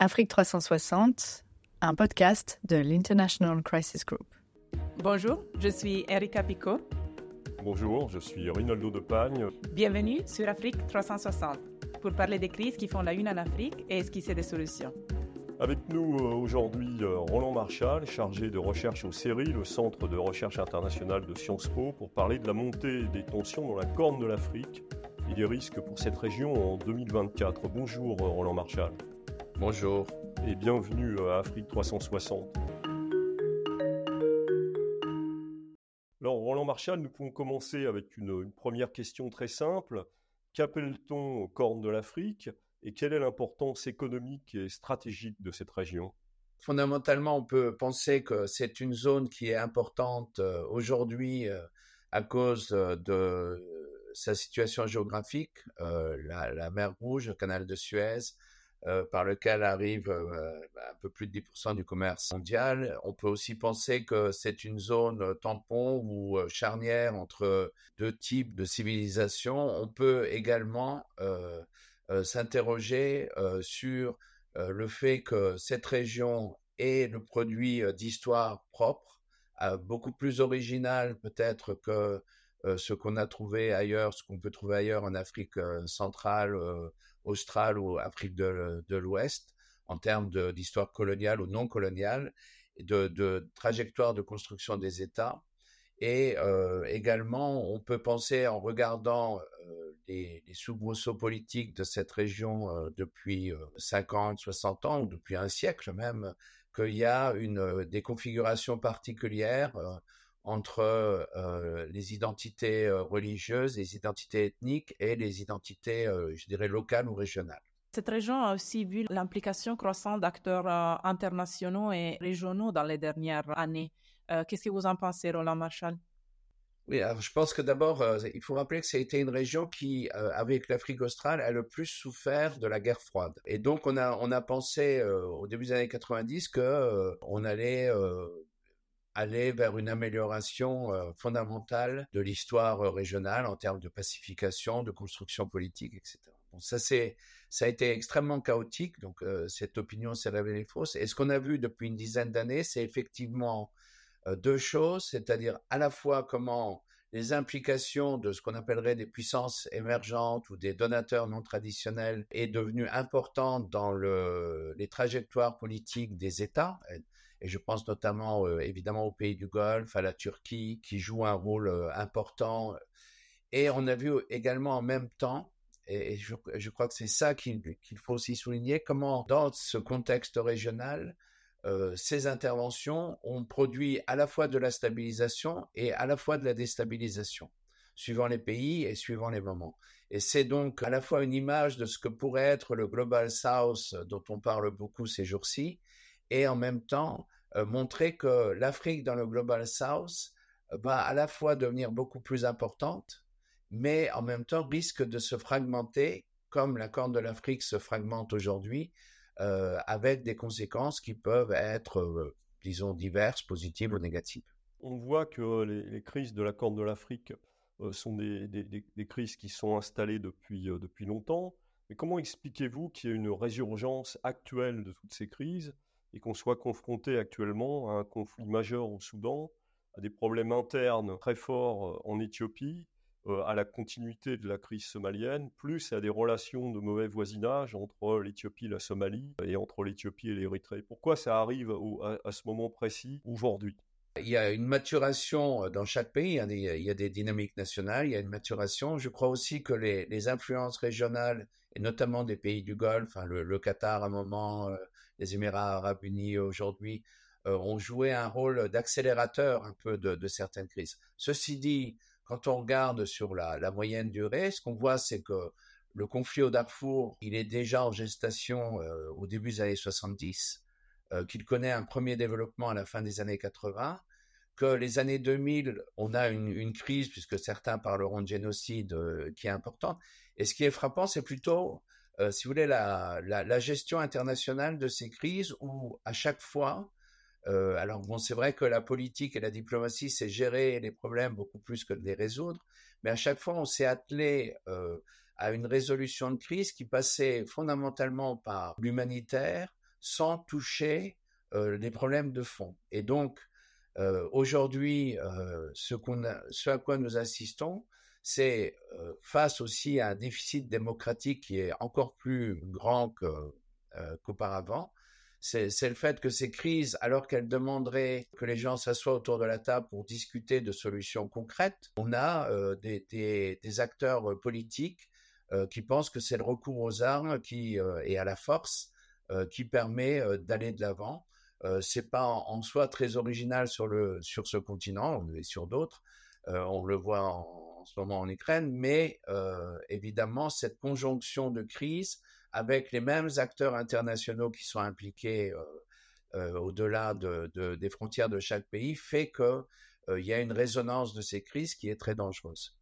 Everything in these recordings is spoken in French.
Afrique 360, un podcast de l'International Crisis Group. Bonjour, je suis Erika Picot. Bonjour, je suis Rinaldo de Pagne. Bienvenue sur Afrique 360 pour parler des crises qui font la une en Afrique et esquisser des solutions. Avec nous euh, aujourd'hui euh, Roland Marchal, chargé de recherche au CERI, le Centre de recherche internationale de Sciences Po, pour parler de la montée des tensions dans la corne de l'Afrique et des risques pour cette région en 2024. Bonjour euh, Roland Marchal. Bonjour. Et bienvenue à Afrique 360. Alors Roland Marchal, nous pouvons commencer avec une, une première question très simple. Qu'appelle-t-on corne de l'Afrique et quelle est l'importance économique et stratégique de cette région? Fondamentalement, on peut penser que c'est une zone qui est importante euh, aujourd'hui euh, à cause euh, de sa situation géographique, la, la, mer Rouge, le canal de Suez, par lequel arrive un peu plus de 10% du commerce mondial. On peut aussi penser que c'est une zone tampon ou charnière entre deux types de civilisations. On peut également euh, s'interroger euh, sur euh, le fait que cette région est le produit d'histoire propre, beaucoup plus original peut-être que ce qu'on a trouvé ailleurs, ce qu'on peut trouver ailleurs en Afrique centrale, australe ou Afrique de, l'Ouest, en termes d'histoire coloniale ou non coloniale, de, trajectoire de construction des États. Et également, on peut penser en regardant les, soubresauts politiques de cette région euh, depuis 50, euh, 60 ans, ou depuis un siècle même, qu'il y a une, euh, des configurations particulières entre les identités religieuses, les identités ethniques et les identités, je dirais, locales ou régionales. Cette région a aussi vu l'implication croissante d'acteurs internationaux et régionaux dans les dernières années. Qu'est-ce que vous en pensez, Roland Marshall oui, alors je pense que d'abord, euh, il faut rappeler que ça a été une région qui, euh, avec l'Afrique australe, a le plus souffert de la guerre froide. Et donc, on a, on a pensé euh, au début des années 90 que on allait aller vers une amélioration fondamentale de l'histoire régionale en termes de pacification, de construction politique, etc. Ça ça a été extrêmement chaotique. Donc, cette opinion s'est révélée fausse. Et ce qu'on a vu depuis une dizaine d'années, c'est effectivement euh, deux choses, c'est-à-dire à la fois comment les implications de ce qu'on appellerait des puissances émergentes ou des donateurs non traditionnels est devenue importante dans le, les trajectoires politiques des États. Et je pense notamment évidemment aux pays du Golfe, à la Turquie, qui joue un rôle important. Et on a vu également en même temps, et je, crois que c'est ça qu'il faut aussi souligner, comment dans ce contexte régional, ces interventions ont produit à la fois de la stabilisation et à la fois de la déstabilisation, suivant les pays et suivant les moments. Et c'est donc à la fois une image de ce que pourrait être le Global South dont on parle beaucoup ces jours-ci, et en même temps euh, montrer que l'Afrique dans le Global South euh, va à la fois devenir beaucoup plus importante, mais en même temps risque de se fragmenter comme la Corne de l'Afrique se fragmente aujourd'hui euh, avec des conséquences qui peuvent être, disons, diverses, positives ou négatives. On voit que les, crises de la Corne de l'Afrique sont des, crises qui sont installées depuis, depuis longtemps. Mais comment expliquez-vous qu'il y ait une résurgence actuelle de toutes ces crises? Et qu'on soit confronté actuellement à un conflit majeur au Soudan, à des problèmes internes très forts en Éthiopie euh, à la continuité de la crise somalienne, plus à des relations de mauvais voisinage entre l'Éthiopie et la Somalie et entre l'Éthiopie et l'Érythrée. Pourquoi ça arrive à, ce moment précis aujourd'hui? Il y a une maturation euh, dans chaque pays, il y, a des, dynamiques nationales, il y a une maturation. Je crois aussi que les, influences régionales, et notamment des pays du Golfe, hein, le, Qatar à un moment, euh, les Émirats arabes unis aujourd'hui, ont joué un rôle d'accélérateur un peu de, certaines crises. Ceci dit, quand on regarde sur la, moyenne durée, ce qu'on voit, c'est que le conflit au Darfour, il est déjà en gestation euh, au début des années 70, euh, qu'il connaît un premier développement à la fin des années 80, que les années 2000, on a une, crise, puisque certains parleront de génocide, euh, qui est importante. Et ce qui est frappant, c'est plutôt, si vous voulez, la, gestion internationale de ces crises où, à chaque fois, euh, alors bon, c'est vrai que la politique et la diplomatie, c'est gérer les problèmes beaucoup plus que de les résoudre, mais à chaque fois, on s'est attelé euh, à une résolution de crise qui passait fondamentalement par l'humanitaire, sans toucher les problèmes de fond. Et donc, aujourd'hui, ce, à quoi nous assistons, c'est face aussi à un déficit démocratique qui est encore plus grand qu'auparavant, c'est le fait que ces crises, alors qu'elles demanderaient que les gens s'assoient autour de la table pour discuter de solutions concrètes, on a des, acteurs politiques qui pensent que c'est le recours aux armes qui, et à la force qui permet d'aller de l'avant. c'est pas en, soi très original sur, le, sur ce continent et sur d'autres. on le voit en, ce moment en Ukraine, mais évidemment, cette conjonction de crises avec les mêmes acteurs internationaux qui sont impliqués au-delà de, des frontières de chaque pays fait qu'il y a une résonance de ces crises qui est très dangereuse.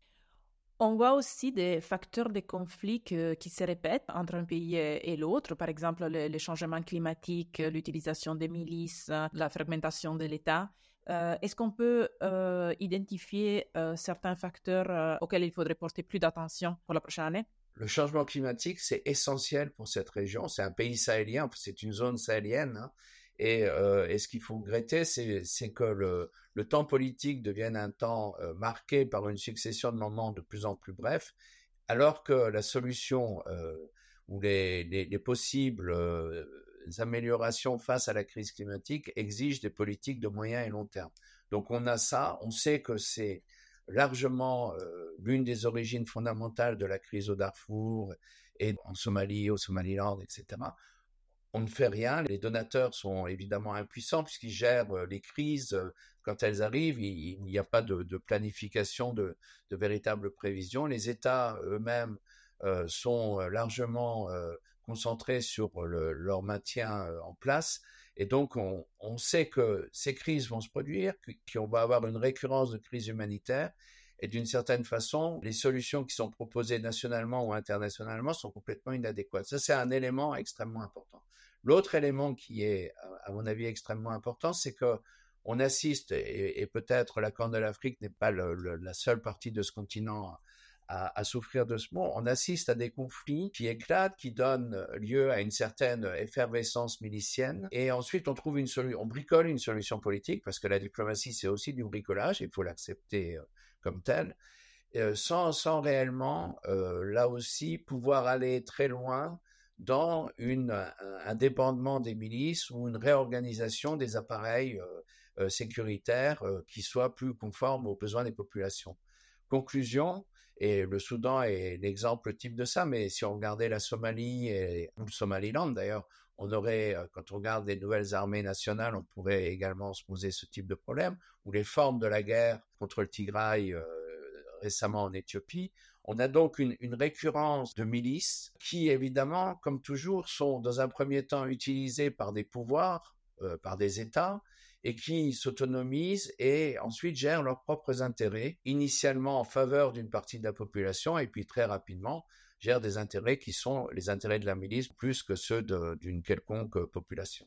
On voit aussi des facteurs de conflit qui se répètent entre un pays et, l'autre, par exemple les changements climatiques, l'utilisation des milices, la fragmentation de l'État. Est-ce qu'on peut identifier certains facteurs auxquels il faudrait porter plus d'attention pour la prochaine année? Le changement climatique, c'est essentiel pour cette région. C'est un pays sahélien, c'est une zone sahélienne. Hein. Euh, et, ce qu'il faut regretter, c'est que le, temps politique devienne un temps euh, marqué par une succession de moments de plus en plus brefs, alors que la solution euh, ou les, les possibles améliorations face à la crise climatique exigent des politiques de moyen et long terme. Donc on a ça, on sait que c'est largement l'une des origines fondamentales de la crise au Darfour et en Somalie, au Somaliland, etc. On ne fait rien. Les donateurs sont évidemment impuissants puisqu'ils gèrent les crises quand elles arrivent. Il n'y a pas de, planification, de, de véritable prévision. Les États eux-mêmes sont largement concentrés sur leur maintien en place. Et donc, on, sait que ces crises vont se produire, qu'on va avoir une récurrence de crises humanitaires. Et d'une certaine façon, les solutions qui sont proposées nationalement ou internationalement sont complètement inadéquates. Ça, c'est un élément extrêmement important. L'autre élément qui est, à mon avis, extrêmement important, c'est que on assiste, et, peut-être la Corne de l'Afrique n'est pas la seule partie de ce continent à, souffrir de ce mot. On assiste à des conflits qui éclatent, qui donnent lieu à une certaine effervescence milicienne. Et ensuite, on trouve une solution, on bricole une solution politique, parce que la diplomatie, c'est aussi du bricolage, il faut l'accepter euh, comme tel, euh, sans, sans réellement, euh, là aussi, pouvoir aller très loin dans un dépendement des milices ou une réorganisation des appareils sécuritaires qui soit plus conforme aux besoins des populations. Conclusion, et le Soudan est l'exemple type de ça, mais si on regardait la Somalie ou le Somaliland d'ailleurs, on aurait, euh, quand on regarde les nouvelles armées nationales, on pourrait également se poser ce type de problème, ou les formes de la guerre contre le Tigray euh, récemment en Éthiopie. On a donc une, récurrence de milices qui, évidemment, comme toujours, sont dans un premier temps utilisées par des pouvoirs, euh, par des États, et qui s'autonomisent et ensuite gèrent leurs propres intérêts, initialement en faveur d'une partie de la population et puis très rapidement gèrent des intérêts qui sont les intérêts de la milice plus que ceux d'une quelconque population.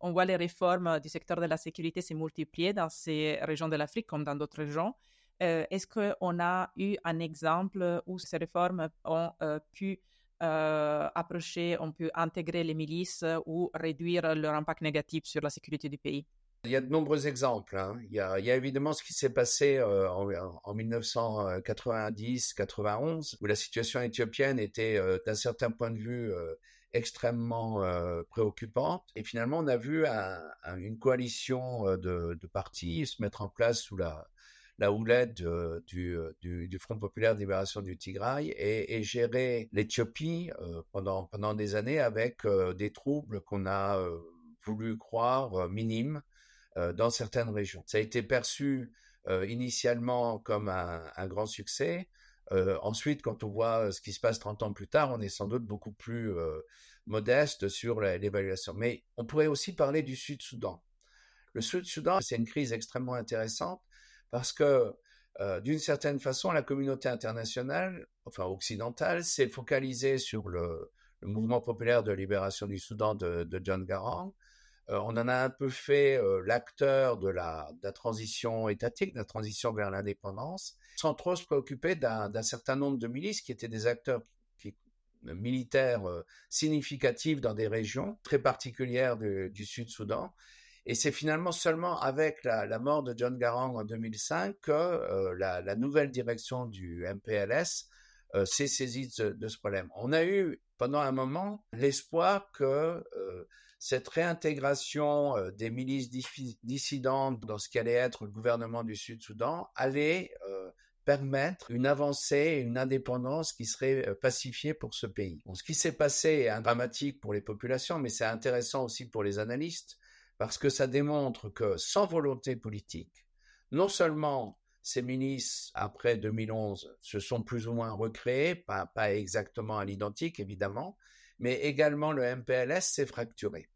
On voit les réformes du secteur de la sécurité se multiplier dans ces régions de l'Afrique comme dans d'autres régions. Euh, est-ce qu'on a eu un exemple où ces réformes ont euh, pu euh, approcher, on peut intégrer les milices ou réduire leur impact négatif sur la sécurité du pays? Il y a de nombreux exemples. Hein. Il, y a, évidemment ce qui s'est passé en, 1990-91, où la situation éthiopienne était d'un certain point de vue extrêmement préoccupante. Et finalement, on a vu une coalition de, partis se mettre en place sous la, la houlette du, Front populaire de libération du Tigray et, gérer l'Éthiopie euh, pendant, des années avec euh, des troubles qu'on a euh, voulu croire minimes dans certaines régions. Ça a été perçu initialement comme un, un grand succès. ensuite, quand on voit ce qui se passe 30 ans plus tard, on est sans doute beaucoup plus modeste sur l'évaluation. Mais on pourrait aussi parler du Sud-Soudan. Le Sud-Soudan, c'est une crise extrêmement intéressante parce que euh, d'une certaine façon, la communauté internationale, enfin occidentale, s'est focalisée sur le, mouvement populaire de libération du Soudan de, John Garang. Euh, on en a un peu fait euh, l'acteur de la, transition étatique, de la transition vers l'indépendance, sans trop se préoccuper d'un certain nombre de milices qui étaient des acteurs militaires significatifs dans des régions très particulières du, Sud-Soudan. Et c'est finalement seulement avec la, mort de John Garang en 2005 que la, nouvelle direction du MPLS s'est saisie de, ce problème. On a eu pendant un moment l'espoir que cette réintégration des milices dissidentes dans ce qui allait être le gouvernement du Sud-Soudan allait permettre une avancée, une indépendance qui serait pacifiée pour ce pays. ce qui s'est passé est dramatique pour les populations, mais c'est intéressant aussi pour les analystes, parce que ça démontre que sans volonté politique, non seulement ces milices, après 2011, se sont plus ou moins recréées, pas, exactement à l'identique évidemment, mais également le MPLS s'est fracturé.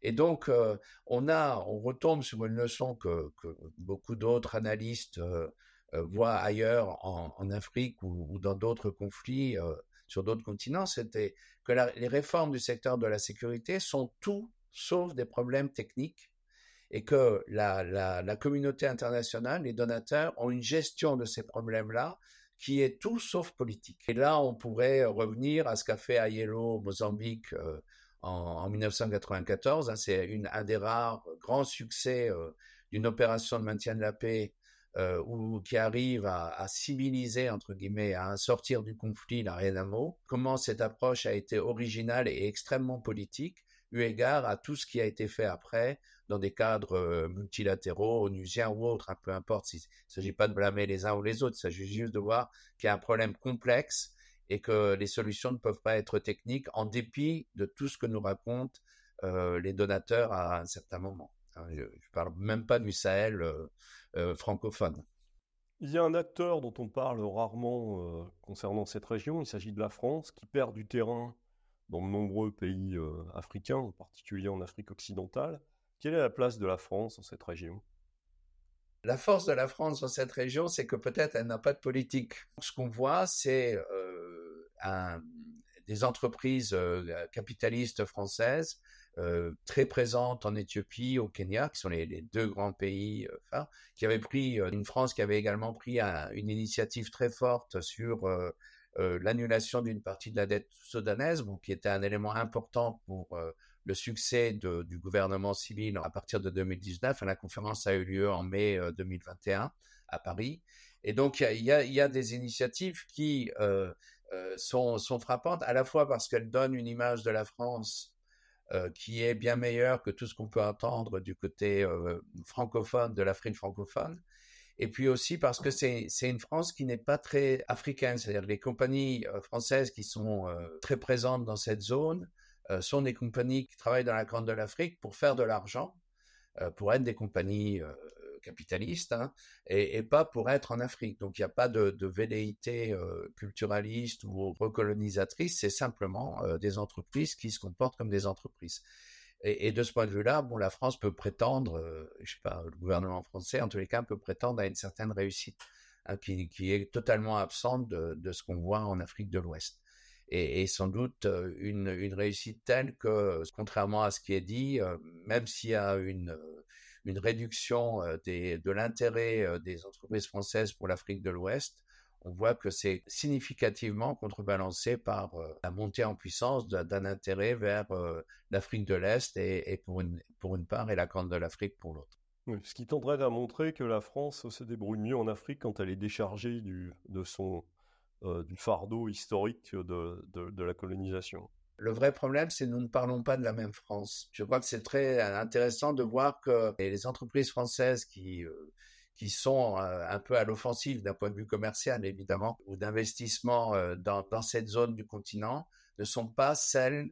Et donc, euh, on a, on retombe sur une leçon que, beaucoup d'autres analystes euh, euh, voient ailleurs en, Afrique ou, dans d'autres conflits sur d'autres continents, c'était que les réformes du secteur de la sécurité sont tout sauf des problèmes techniques et que la, la, communauté internationale, les donateurs, ont une gestion de ces problèmes-là qui est tout sauf politique. Et là, on pourrait revenir à ce qu'a fait Ayelo au Mozambique euh, en, en, 1994. Hein, c'est un des rares grands succès euh, d'une opération de maintien de la paix euh, qui arrive à, à, civiliser, entre guillemets, à sortir du conflit la Renamo. Comment cette approche a été originale et extrêmement politique, eu égard à tout ce qui a été fait après dans des cadres euh, multilatéraux, onusiens ou autres, hein, peu importe. Il ne s'agit pas de blâmer les uns ou les autres, il s'agit juste de voir qu'il y a un problème complexe et que les solutions ne peuvent pas être techniques en dépit de tout ce que nous racontent euh, les donateurs à un certain moment. Hein, je ne parle même pas du Sahel euh, francophone. Il y a un acteur dont on parle rarement concernant cette région, il s'agit de la France, qui perd du terrain dans de nombreux pays africains, en particulier en Afrique occidentale. Quelle est la place de la France dans cette région? La force de la France dans cette région, c'est que peut-être elle n'a pas de politique. Ce qu'on voit, c'est euh, des entreprises euh, capitalistes françaises euh, très présentes en Éthiopie, au Kenya, qui sont les, deux grands pays qui avaient pris, une France qui avait également pris une initiative très forte sur l'annulation d'une partie de la dette soudanaise, qui était un élément important pour le succès du gouvernement civil à partir de 2019. La conférence a eu lieu en mai 2021 euh, à Paris. Et donc, il y a, des initiatives qui euh, euh, sont, frappantes, à la fois parce qu'elles donnent une image de la France qui est bien meilleure que tout ce qu'on peut entendre du côté francophone de l'Afrique francophone, et puis aussi parce que c'est une France qui n'est pas très africaine, c'est-à-dire les compagnies françaises qui sont très présentes dans cette zone euh, sont des compagnies qui travaillent dans la Corne de l'Afrique pour faire de l'argent, euh, pour être des compagnies euh, capitalistes, hein, et, pas pour être en Afrique. Donc il n'y a pas de velléité culturaliste ou recolonisatrice, c'est simplement des entreprises qui se comportent comme des entreprises. Et, de ce point de vue-là, bon, la France peut prétendre, je sais pas, le gouvernement français, en tous les cas, peut prétendre à une certaine réussite, hein, qui, est totalement absente de, ce qu'on voit en Afrique de l'Ouest. Et, sans doute une, une, réussite telle que, contrairement à ce qui est dit, même s'il y a une, réduction de l'intérêt des entreprises françaises pour l'Afrique de l'Ouest, on voit que c'est significativement contrebalancé par la montée en puissance d'un intérêt vers l'Afrique de l'Est et, et, pour, une, pour une part et la Corne de l'Afrique pour l'autre. Oui, ce qui tendrait à montrer que la France se débrouille mieux en Afrique quand elle est déchargée du, de son euh, du fardeau historique de, de, la colonisation. Le vrai problème, c'est que nous ne parlons pas de la même France. Je crois que c'est très intéressant de voir que les entreprises françaises qui, euh, qui sont euh, un peu à l'offensive d'un point de vue commercial, évidemment, ou d'investissement dans, dans, cette zone du continent, ne sont pas celles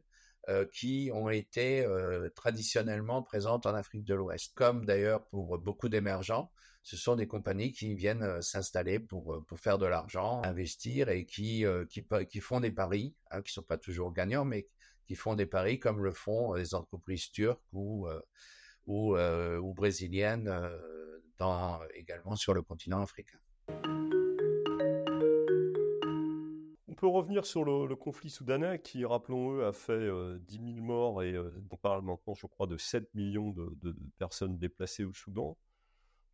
qui ont été traditionnellement présentes en Afrique de l'Ouest, comme d'ailleurs pour beaucoup d'émergents ce sont des compagnies qui viennent s'installer pour, pour faire de l'argent, investir et qui, qui, font des paris, hein, qui sont pas toujours gagnants, mais qui font des paris comme le font les entreprises turques ou, ou brésiliennes dans, également sur le continent africain. On peut revenir sur le, conflit soudanais qui, rappelons-le, a fait 10 000 morts et on parle maintenant, je crois, de 7 millions de, personnes déplacées au Soudan.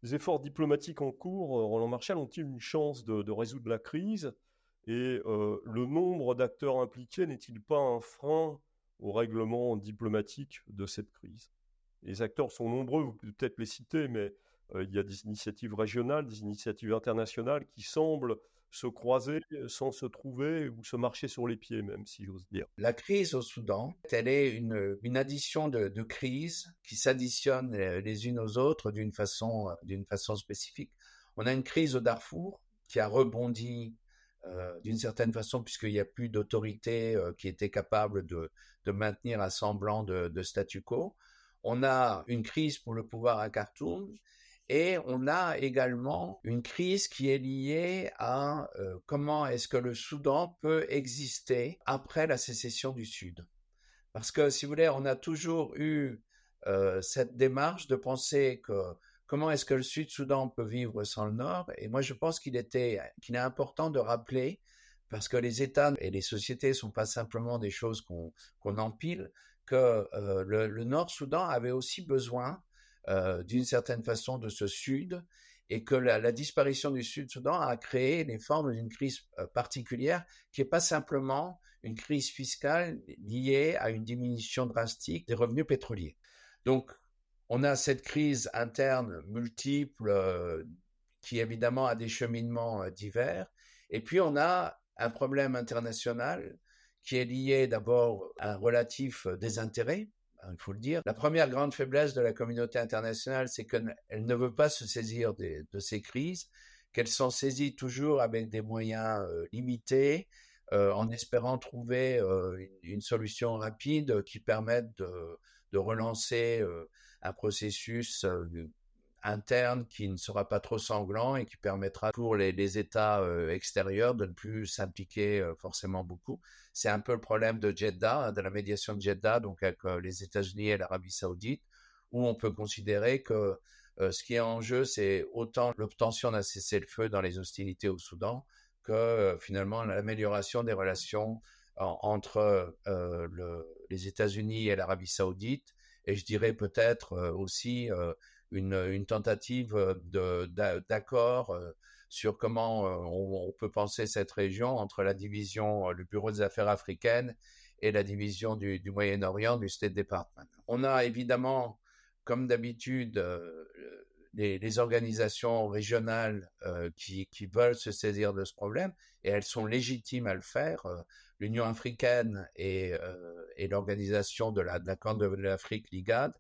Les efforts diplomatiques en cours, euh, Roland Marshall, ont-ils une chance de, résoudre la crise? Et le nombre d'acteurs impliqués n'est-il pas un frein au règlement diplomatique de cette crise? Les acteurs sont nombreux, vous pouvez peut-être les citer, mais il y a des initiatives régionales, des initiatives internationales qui semblent se croiser sans se trouver ou se marcher sur les pieds même, si j'ose dire. La crise au Soudan, elle est une, addition de, crises qui s'additionnent les unes aux autres d'une façon, d'une façon spécifique. On a une crise au Darfour qui a rebondi euh, d'une certaine façon, puisqu'il n'y a plus d'autorité euh, qui était capable de, maintenir un semblant de, statu quo. On a une crise pour le pouvoir à Khartoum et on a également une crise qui est liée à euh, comment est-ce que le Soudan peut exister après la sécession du Sud. Parce que, si vous voulez, on a toujours eu cette démarche de penser que comment est-ce que le Sud-Soudan peut vivre sans le Nord? Et moi, je pense qu'il était, qu'il est important de rappeler, parce que les États et les sociétés ne sont pas simplement des choses qu'on empile, que euh, le, Nord-Soudan avait aussi besoin, euh, d'une certaine façon, de ce Sud, et que la, disparition du Sud-Soudan a créé les formes d'une crise euh, particulière qui n'est pas simplement une crise fiscale liée à une diminution drastique des revenus pétroliers. Donc, on a cette crise interne multiple euh, qui évidemment a des cheminements divers. Et puis on a un problème international qui est lié d'abord à un relatif désintérêt, il faut le dire. La première grande faiblesse de la communauté internationale, c'est qu'elle ne veut pas se saisir de ces crises, qu'elle s'en saisit toujours avec des moyens limités, en espérant trouver une, solution rapide qui permette de, relancer un processus euh, interne qui ne sera pas trop sanglant et qui permettra pour les, États euh, extérieurs de ne plus s'impliquer euh, forcément beaucoup. C'est un peu le problème de Jeddah, de la médiation de Jeddah, donc avec les États-Unis et l'Arabie saoudite, où on peut considérer que ce qui est en jeu, c'est autant l'obtention d'un cessez-le-feu dans les hostilités au Soudan que finalement l'amélioration des relations entre les États-Unis et l'Arabie saoudite et je dirais peut-être euh, aussi euh, une, tentative d'accord euh, sur comment on, peut penser cette région entre la division, le Bureau des affaires africaines et la division du, Moyen-Orient du State Department. On a évidemment, comme d'habitude, les, organisations régionales qui, veulent se saisir de ce problème et elles sont légitimes à le faire l'Union africaine et, euh, l'organisation de la, de de l'Afrique, l'IGAD.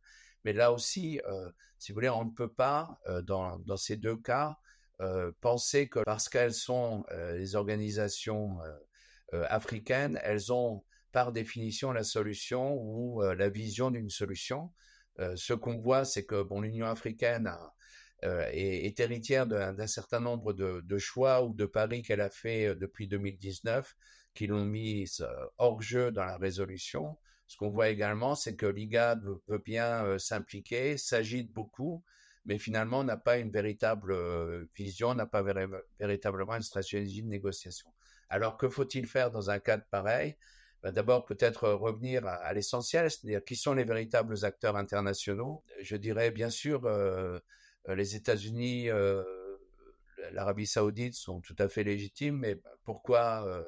Mais là aussi, euh, si vous voulez, on ne peut pas, euh, dans, ces deux cas, penser que parce qu'elles sont les organisations africaines, elles ont par définition la solution ou la vision d'une solution. ce qu'on voit, c'est que bon, l'Union africaine a, est, héritière d'un certain nombre de, de, choix ou de paris qu'elle a fait depuis 2019 qui l'ont mise euh, hors jeu dans la résolution. Ce qu'on voit également, c'est que l'IGAD veut bien euh, s'impliquer, s'agite beaucoup, mais finalement n'a pas une véritable euh, vision, n'a pas véritablement une stratégie de négociation. Alors que faut-il faire dans un cadre pareil? Ben, D'abord, peut-être revenir à, l'essentiel, c'est-à-dire qui sont les véritables acteurs internationaux? Je dirais bien sûr les États-Unis, l'Arabie saoudite sont tout à fait légitimes, mais pourquoi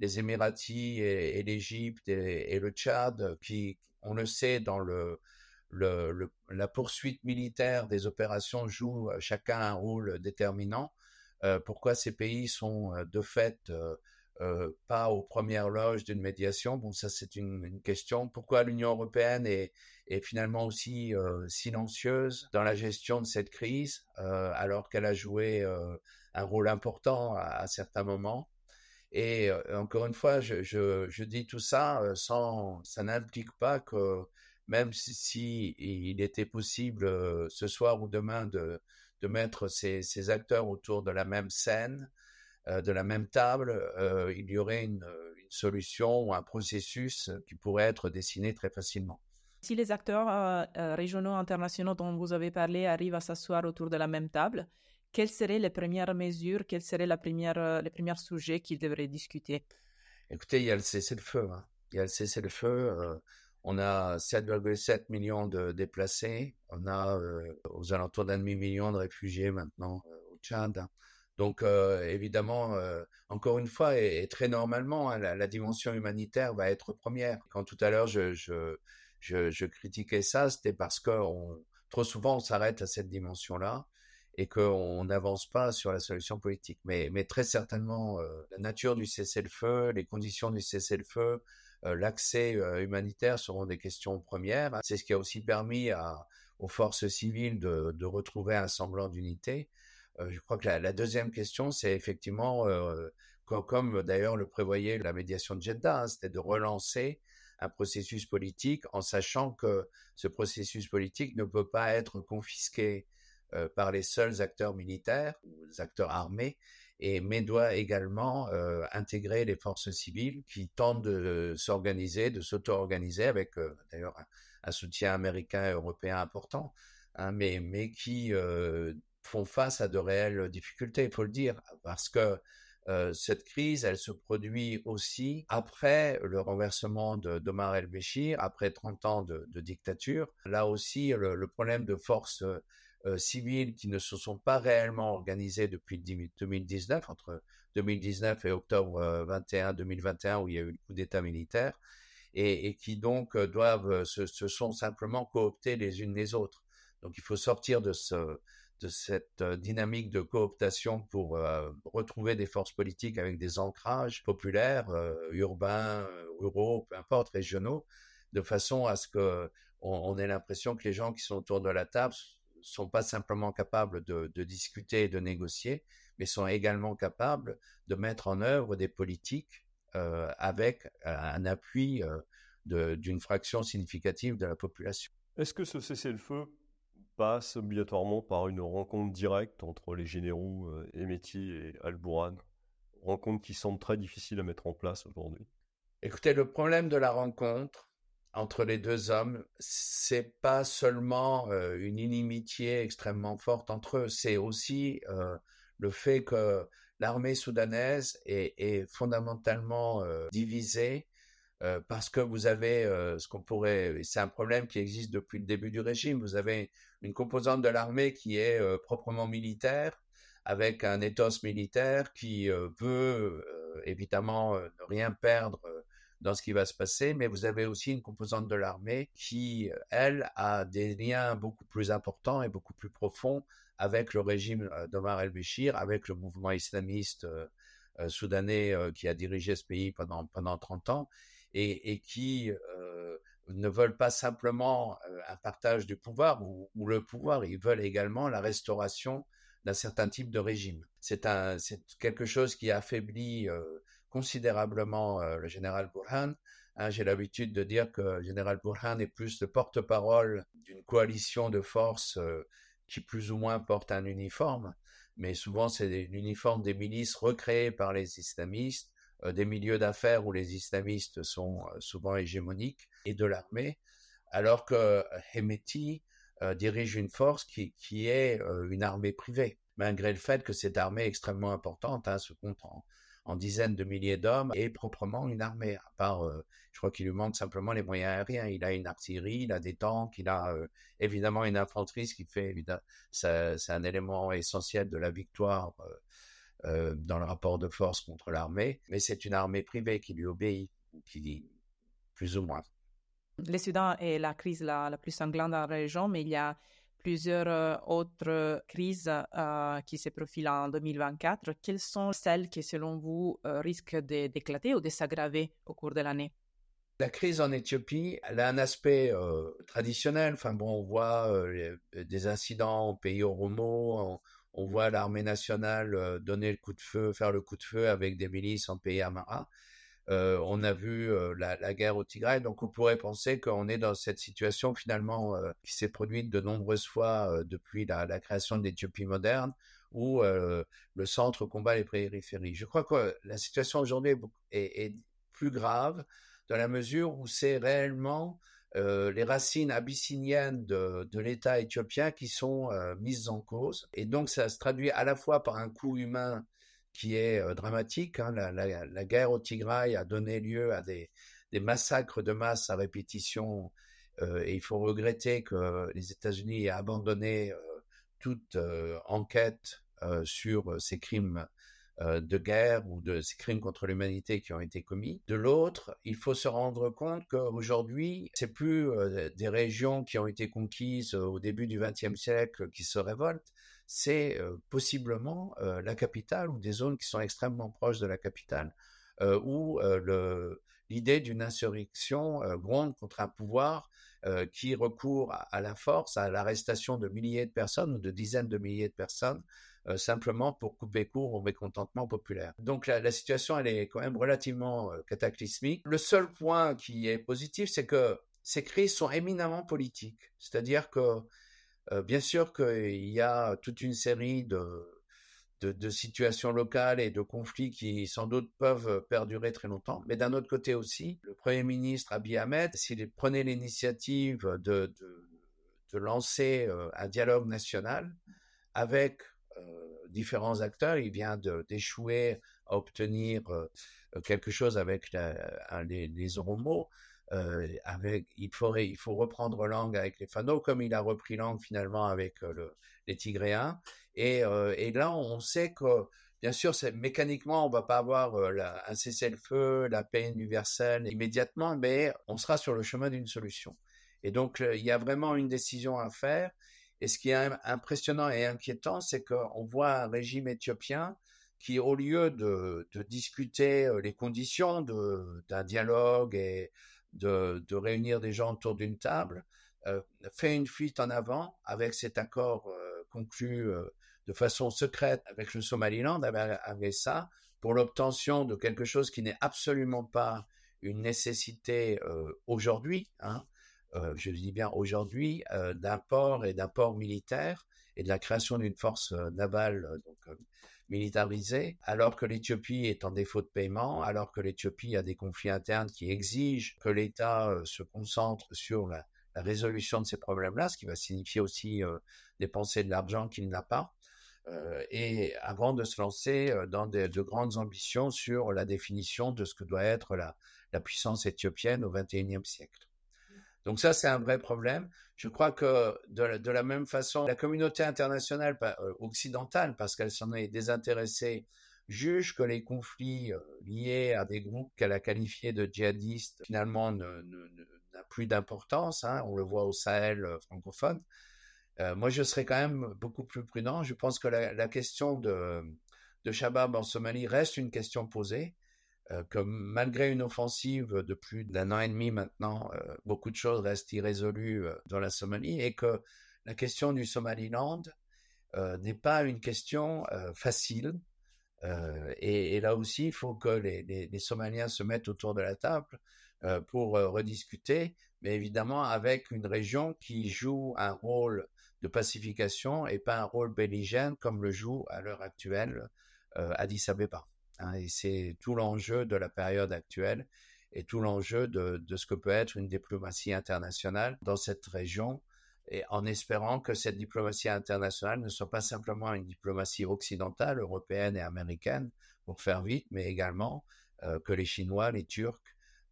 les Émiratis et, l'Égypte et, le Tchad, qui, on le sait, dans le, la poursuite militaire des opérations jouent euh, chacun un rôle déterminant. Euh, pourquoi ces pays sont euh, de fait euh, pas aux premières loges d'une médiation? Bon, ça c'est une, question. Pourquoi l'Union européenne est, finalement aussi silencieuse dans la gestion de cette crise, alors qu'elle a joué un rôle important à certains moments? Et encore une fois, je, dis tout ça sans, ça n'implique pas que même si, il était possible ce soir ou demain de, mettre ces, acteurs autour de la même scène, de la même table, il y aurait une, solution ou un processus qui pourrait être dessiné très facilement. Si les acteurs régionaux internationaux dont vous avez parlé arrivent à s'asseoir autour de la même table, quelles seraient les premières mesures, quels seraient euh, les premiers sujets qu'ils devraient discuter? Écoutez, il y a le cessez-le-feu. Hein. Il y a le cessez-le-feu. Euh, on a 7,7 millions de déplacés. On a euh, aux alentours d'un demi-million de réfugiés maintenant au Tchad. Donc évidemment, encore une fois, et, très normalement, hein, la, dimension humanitaire va être première. Quand tout à l'heure je, critiquais ça, c'était parce que trop souvent on s'arrête à cette dimension-là et qu'on n'avance pas sur la solution politique. Mais, très certainement, la nature du cessez-le-feu, les conditions du cessez-le-feu, l'accès humanitaire seront des questions premières. C'est ce qui a aussi permis aux forces civiles de, retrouver un semblant d'unité. Euh, je crois que la, deuxième question, c'est effectivement, euh, comme, d'ailleurs le prévoyait la médiation de Jeddah, hein, c'était de relancer un processus politique en sachant que ce processus politique ne peut pas être confisqué euh, par les seuls acteurs militaires ou les acteurs armés, et, mais doit également intégrer les forces civiles qui tentent de s'organiser, de s'auto-organiser avec d'ailleurs un, soutien américain et européen important, hein, mais, mais qui font face à de réelles difficultés, il faut le dire, parce que euh, cette crise, elle se produit aussi après le renversement d'Omar el-Béchir, après 30 ans de, dictature. Là aussi, le, problème de forces euh, civiles qui ne se sont pas réellement organisées depuis 2019, entre 2019 et octobre 21, euh, 2021, où il y a eu le coup d'État militaire, et, qui donc doivent, se, se, sont simplement cooptées les unes les autres. Donc il faut sortir de ce, de cette dynamique de cooptation pour retrouver des forces politiques avec des ancrages populaires, urbains, ruraux, peu importe, régionaux, de façon à ce que on, ait l'impression que les gens qui sont autour de la table sont pas simplement capables de, discuter et de négocier, mais sont également capables de mettre en œuvre des politiques avec un appui d'une fraction significative de la population. Est-ce que ce cessez-le-feu passe obligatoirement par une rencontre directe entre les généraux euh, Emeti et Al-Bourhan. Rencontre qui semble très difficile à mettre en place aujourd'hui. Écoutez, le problème de la rencontre entre les deux hommes, c'est pas seulement euh, une inimitié extrêmement forte entre eux, c'est aussi euh, le fait que l'armée soudanaise est, fondamentalement divisée parce que vous avez ce qu'on pourrait, c'est un problème qui existe depuis le début du régime, vous avez une composante de l'armée qui est euh, proprement militaire, avec un ethos militaire qui euh, veut euh, évidemment ne rien perdre dans ce qui va se passer, mais vous avez aussi une composante de l'armée qui, elle, a des liens beaucoup plus importants et beaucoup plus profonds avec le régime d'Omar el-Béchir, avec le mouvement islamiste soudanais qui a dirigé ce pays pendant, pendant 30 ans et, et qui ne veulent pas simplement un partage du pouvoir ou, le pouvoir, ils veulent également la restauration d'un certain type de régime. C'est quelque chose qui affaiblit considérablement le général Burhan. Hein, j'ai l'habitude de dire que le général Burhan est plus le porte-parole d'une coalition de forces qui plus ou moins porte un uniforme, mais souvent c'est l'uniforme des milices recréées par les islamistes euh, des milieux d'affaires où les islamistes sont euh, souvent hégémoniques et de l'armée, alors que euh, Hemeti dirige une force qui, qui est une armée privée, malgré le fait que cette armée extrêmement importante hein, se compte en, dizaines de milliers d'hommes et proprement une armée, à part, je crois qu'il lui manque simplement les moyens aériens. Il a une artillerie, il a des tanks, il a évidemment une infanterie, ce qui fait, c'est un élément essentiel de la victoire euh, dans le rapport de force contre l'armée, mais c'est une armée privée qui lui obéit, qui plus ou moins. Le Soudan est la crise la, la plus sanglante dans la région, mais il y a plusieurs euh, autres crises euh, qui se profilent en 2024. Quelles sont celles qui, selon vous, risquent d'éclater ou de s'aggraver au cours de l'année? La crise en Éthiopie, elle a un aspect traditionnel. Enfin bon, on voit des incidents au pays Oromo, on voit l'armée nationale euh, donner le coup de feu, faire le coup de feu avec des milices en pays Amara. On a vu la, guerre au Tigray, donc on pourrait penser qu'on est dans cette situation finalement qui s'est produite de nombreuses fois depuis la, création de l'Éthiopie moderne, où le centre combat les périphéries. Je crois que la situation aujourd'hui est, plus grave dans la mesure où c'est réellement les racines abyssiniennes de, l'État éthiopien qui sont mises en cause. Et donc ça se traduit à la fois par un coût humain qui est euh, dramatique. Hein. La, guerre au Tigray a donné lieu à des, massacres de masse à répétition. et il faut regretter que les États-Unis aient abandonné toute enquête sur ces crimes de guerre ou de ces crimes contre l'humanité qui ont été commis. De l'autre, il faut se rendre compte qu'aujourd'hui, c'est plus des régions qui ont été conquises au début du XXe siècle qui se révoltent, c'est possiblement la capitale ou des zones qui sont extrêmement proches de la capitale, où l'idée d'une insurrection gronde contre un pouvoir qui recourt à, la force, à l'arrestation de milliers de personnes ou de dizaines de milliers de personnes, simplement pour couper court au mécontentement populaire. Donc la, situation, elle est quand même relativement cataclysmique. Le seul point qui est positif, c'est que ces crises sont éminemment politiques. C'est-à-dire que bien sûr qu'il y a toute une série de, de, situations locales et de conflits qui sans doute peuvent perdurer très longtemps. Mais d'un autre côté aussi, le Premier ministre Abiy Ahmed, s'il prenait l'initiative de, de, lancer euh, un dialogue national avec différents acteurs, il vient d'échouer à obtenir quelque chose avec les, les Oromo. Euh, il, faut reprendre langue avec les Fano, comme il a repris langue finalement avec euh, le, les Tigréens. Et, euh, et, là, on sait que, bien sûr, mécaniquement, on va pas avoir un cessez-le-feu, la paix universelle immédiatement, mais on sera sur le chemin d'une solution. Et donc, il y a vraiment une décision à faire. Et ce qui est impressionnant et inquiétant, c'est qu'on voit un régime éthiopien qui, au lieu de, de discuter les conditions d'un dialogue et de, réunir des gens autour d'une table, euh, fait une fuite en avant avec cet accord euh, conclu euh, de façon secrète avec le Somaliland, avec, ça, pour l'obtention de quelque chose qui n'est absolument pas une nécessité aujourd'hui, hein, je dis bien aujourd'hui, d'un port et d'un port militaire et de la création d'une force navale militarisée, alors que l'Éthiopie est en défaut de paiement, alors que l'Éthiopie a des conflits internes qui exigent que l'État euh, se concentre sur la, résolution de ces problèmes-là, ce qui va signifier aussi euh, dépenser de l'argent qu'il n'a pas, euh, et avant de se lancer dans de, grandes ambitions sur la définition de ce que doit être la, la puissance éthiopienne au XXIe siècle. Donc ça, c'est un vrai problème. Je crois que de la, même façon, la communauté internationale euh, occidentale, parce qu'elle s'en est désintéressée, juge que les conflits euh, liés à des groupes qu'elle a qualifiés de djihadistes, finalement, n'ont plus d'importance. Hein. on le voit au Sahel euh, francophone. moi, je serais quand même beaucoup plus prudent. Je pense que la, question de, de Shabab en Somalie reste une question posée. Euh, que malgré une offensive de plus d'un an et demi maintenant, euh, beaucoup de choses restent irrésolues euh, dans la Somalie et que la question du Somaliland n'est pas une question facile. Et, là aussi, il faut que les, Somaliens se mettent autour de la table pour rediscuter, mais évidemment avec une région qui joue un rôle de pacification et pas un rôle belligène comme le joue à l'heure actuelle Addis Abeba. Hein, et c'est tout l'enjeu de la période actuelle et tout l'enjeu de, ce que peut être une diplomatie internationale dans cette région, en espérant que cette diplomatie internationale ne soit pas simplement une diplomatie occidentale, européenne et américaine, pour faire vite, mais également euh, que les Chinois, les Turcs,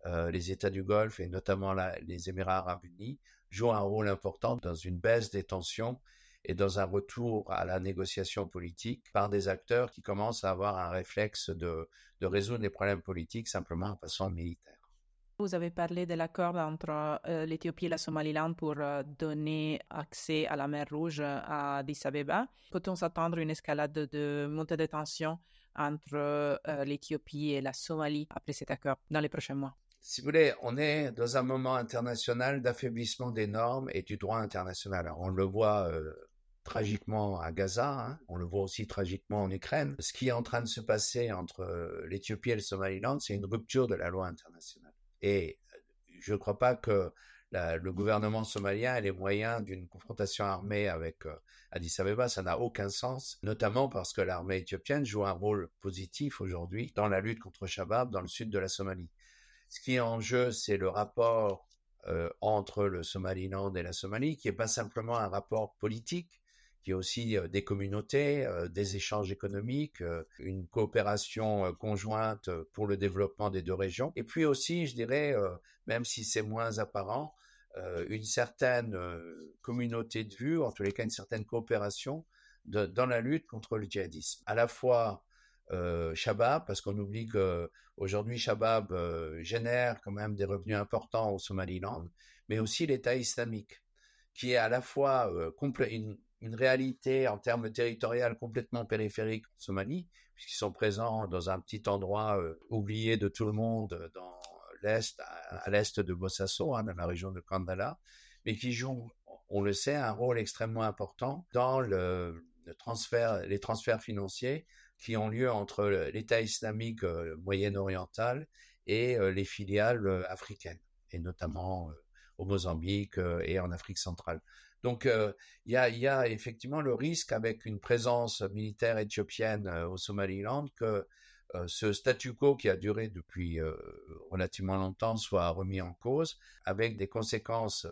euh, les États du Golfe et notamment les Émirats arabes unis jouent un rôle important dans une baisse des tensions et dans un retour à la négociation politique par des acteurs qui commencent à avoir un réflexe de, de résoudre les problèmes politiques simplement en façon militaire. Vous avez parlé de l'accord entre euh, l'Éthiopie et la Somaliland pour euh, donner accès à la mer Rouge à Addis Abeba. Peut-on s'attendre à une escalade de, montée de tension entre euh, l'Éthiopie et la Somalie après cet accord dans les prochains mois? Si vous voulez, on est dans un moment international d'affaiblissement des normes et du droit international. Alors, on le voit tragiquement à Gaza, hein. on le voit aussi tragiquement en Ukraine. Ce qui est en train de se passer entre euh, l'Éthiopie et le Somaliland, c'est une rupture de la loi internationale. Et euh, je ne crois pas que le gouvernement somalien ait les moyens d'une confrontation armée avec euh, Addis Abeba, ça n'a aucun sens, notamment parce que l'armée éthiopienne joue un rôle positif aujourd'hui dans la lutte contre Shabab dans le sud de la Somalie. Ce qui est en jeu, c'est le rapport entre le Somaliland et la Somalie, qui n'est pas simplement un rapport politique, qui est aussi des communautés, des échanges économiques, une coopération conjointe pour le développement des deux régions. Et puis aussi, je dirais, même si c'est moins apparent, une certaine communauté de vue, en tous les cas une certaine coopération dans la lutte contre le djihadisme. À la fois euh, Shabab, parce qu'on oublie que aujourd'hui Shabab génère quand même des revenus importants au Somaliland, mais aussi l'État islamique, qui est à la fois euh, une, une, réalité en termes territoriaux complètement périphérique en Somalie, puisqu'ils sont présents dans un petit endroit euh, oublié de tout le monde dans l'est, à, l'est de Bossasso, hein, dans la région de Kandala, mais qui jouent, on le sait, un rôle extrêmement important dans les transferts financiers qui ont lieu entre l'État islamique euh, moyen-oriental et euh, les filiales africaines, et notamment au Mozambique et en Afrique centrale. Donc il y, a, effectivement le risque avec une présence militaire éthiopienne au Somaliland que ce statu quo qui a duré depuis relativement longtemps soit remis en cause, avec des conséquences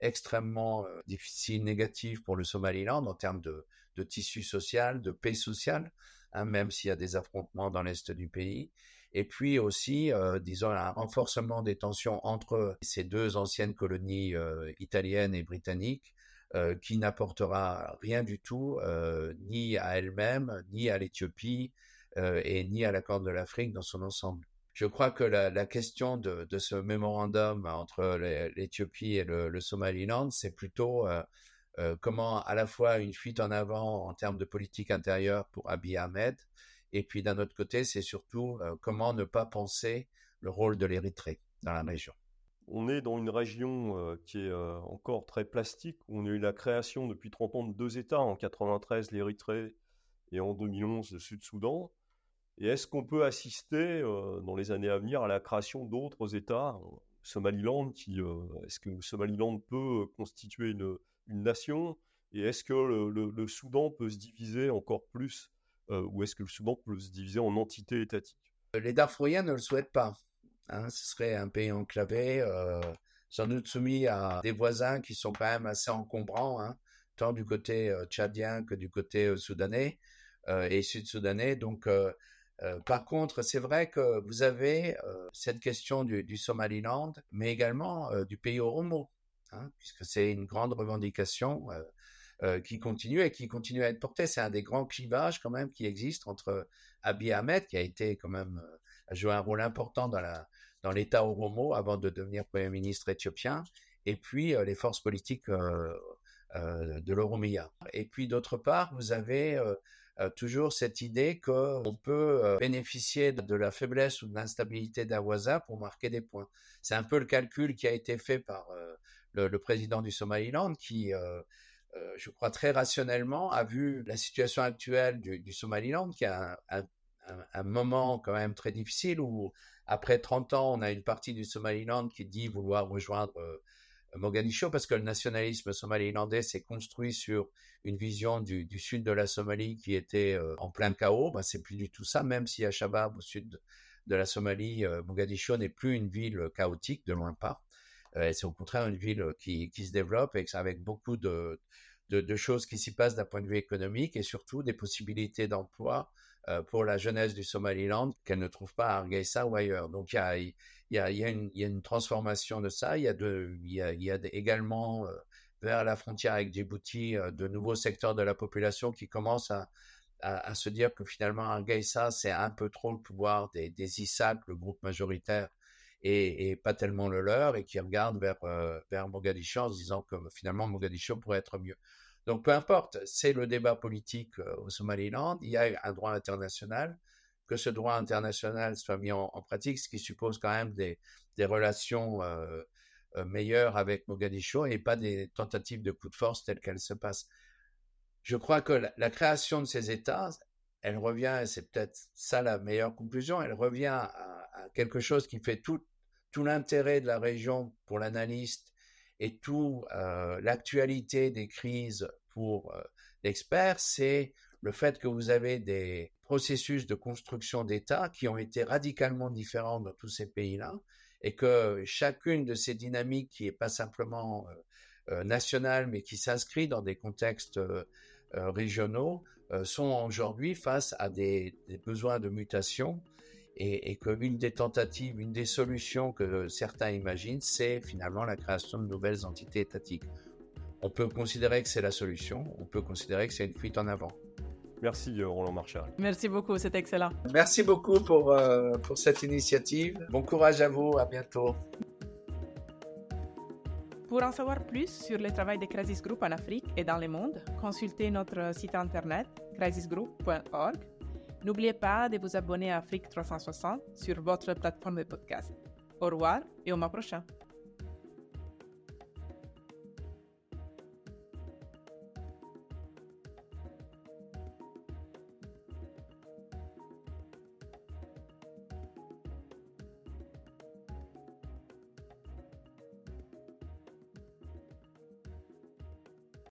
extrêmement difficiles, négatives pour le Somaliland en termes de, tissu social, de paix sociale. Hein, même s'il y a des affrontements dans l'est du pays. Et puis aussi, euh, disons, un renforcement des tensions entre ces deux anciennes colonies euh, italiennes et britanniques, euh, qui n'apportera rien du tout, ni à elle-même, ni à l'Éthiopie, et ni à la Corne de l'Afrique dans son ensemble. Je crois que la, question de, ce mémorandum entre l'Éthiopie et le, le Somaliland, c'est plutôt euh, comment à la fois une fuite en avant en termes de politique intérieure pour Abiy Ahmed, et puis d'un autre côté, c'est surtout euh, comment ne pas penser le rôle de l'Érythrée dans la région. On est dans une région euh, qui est encore très plastique. On a eu la création depuis 30 ans de deux États, en 93 l'Érythrée et en 2011 le Sud-Soudan. Et est-ce qu'on peut assister dans les années à venir à la création d'autres États? Somaliland, qui, est-ce que le Somaliland peut constituer une, nation? Et est-ce que le, Soudan peut se diviser encore plus euh, Ou est-ce que le Soudan peut se diviser en entités étatiques? Les Darfouriens ne le souhaitent pas. Hein. ce serait un pays enclavé, euh, sans doute soumis à des voisins qui sont quand même assez encombrants, hein, tant du côté euh, tchadien que du côté soudanais et sud-soudanais. Donc, par contre, c'est vrai que vous avez cette question du, Somaliland, mais également du pays Oromo. Hein, puisque c'est une grande revendication euh, euh, qui continue et qui continue à être portée. C'est un des grands clivages quand même qui existe entre Abiy Ahmed, qui a été quand même euh, a joué un rôle important dans la dans l'État Oromo avant de devenir premier ministre éthiopien, et puis les forces politiques de l'Oromia. Et puis d'autre part, vous avez toujours cette idée qu'on peut bénéficier de la faiblesse ou de l'instabilité voisin pour marquer des points. C'est un peu le calcul qui a été fait par le, président du Somaliland, qui, euh, euh, je crois très rationnellement, a vu la situation actuelle du, Somaliland, qui a un, moment quand même très difficile où, après 30 ans, on a une partie du Somaliland qui dit vouloir rejoindre euh, Mogadiscio parce que le nationalisme somalilandais s'est construit sur une vision du, sud de la Somalie qui était en plein chaos. Ben, c'est plus du tout ça, même si à Shabab, au sud de la Somalie, Mogadiscio n'est plus une ville chaotique, de loin pas. Euh, c'est au contraire une ville euh, qui, qui se développe et avec beaucoup de, de, choses qui s'y passent d'un point de vue économique et surtout des possibilités d'emploi euh, pour la jeunesse du Somaliland qu'elle ne trouve pas à Hargeisa ou ailleurs. Donc il y a, y a, y a, une, transformation de ça. Il y a, de, y a, y a également vers la frontière avec Djibouti de nouveaux secteurs de la population qui commencent à, à, se dire que finalement Hargeisa c'est un peu trop le pouvoir des, des ISAC, le groupe majoritaire et, pas tellement le leur, et qui regardent vers, euh, vers Mogadiscio en se disant que finalement Mogadiscio pourrait être mieux. Donc peu importe, c'est le débat politique euh, au Somaliland, il y a un droit international, que ce droit international soit mis en, pratique, ce qui suppose quand même des, relations euh, meilleures avec Mogadiscio et pas des tentatives de coup de force telles qu'elles se passent. Je crois que la, création de ces États, elle revient, et c'est peut-être ça la meilleure conclusion, elle revient à, quelque chose qui fait tout, tout l'intérêt de la région pour l'analyste et tout euh, l'actualité des crises pour euh, l'expert, c'est le fait que vous avez des processus de construction d'État qui ont été radicalement différents dans tous ces pays-là et que chacune de ces dynamiques qui est pas simplement euh, nationale mais qui s'inscrit dans des contextes régionaux sont aujourd'hui face à des, besoins de mutation et, et qu'une des tentatives, une des solutions que certains imaginent, c'est finalement la création de nouvelles entités étatiques. On peut considérer que c'est la solution, on peut considérer que c'est une fuite en avant. Merci euh, Roland Marchal. Merci beaucoup, c'est excellent. Merci beaucoup pour, euh, pour cette initiative. Bon courage à vous, à bientôt. Pour en savoir plus sur le travail de Crisis Group en Afrique et dans le monde, consultez notre site internet crisisgroup.org. N'oubliez pas de vous abonner à Afrique 360 sur votre plateforme de podcast. Au revoir et au mois prochain.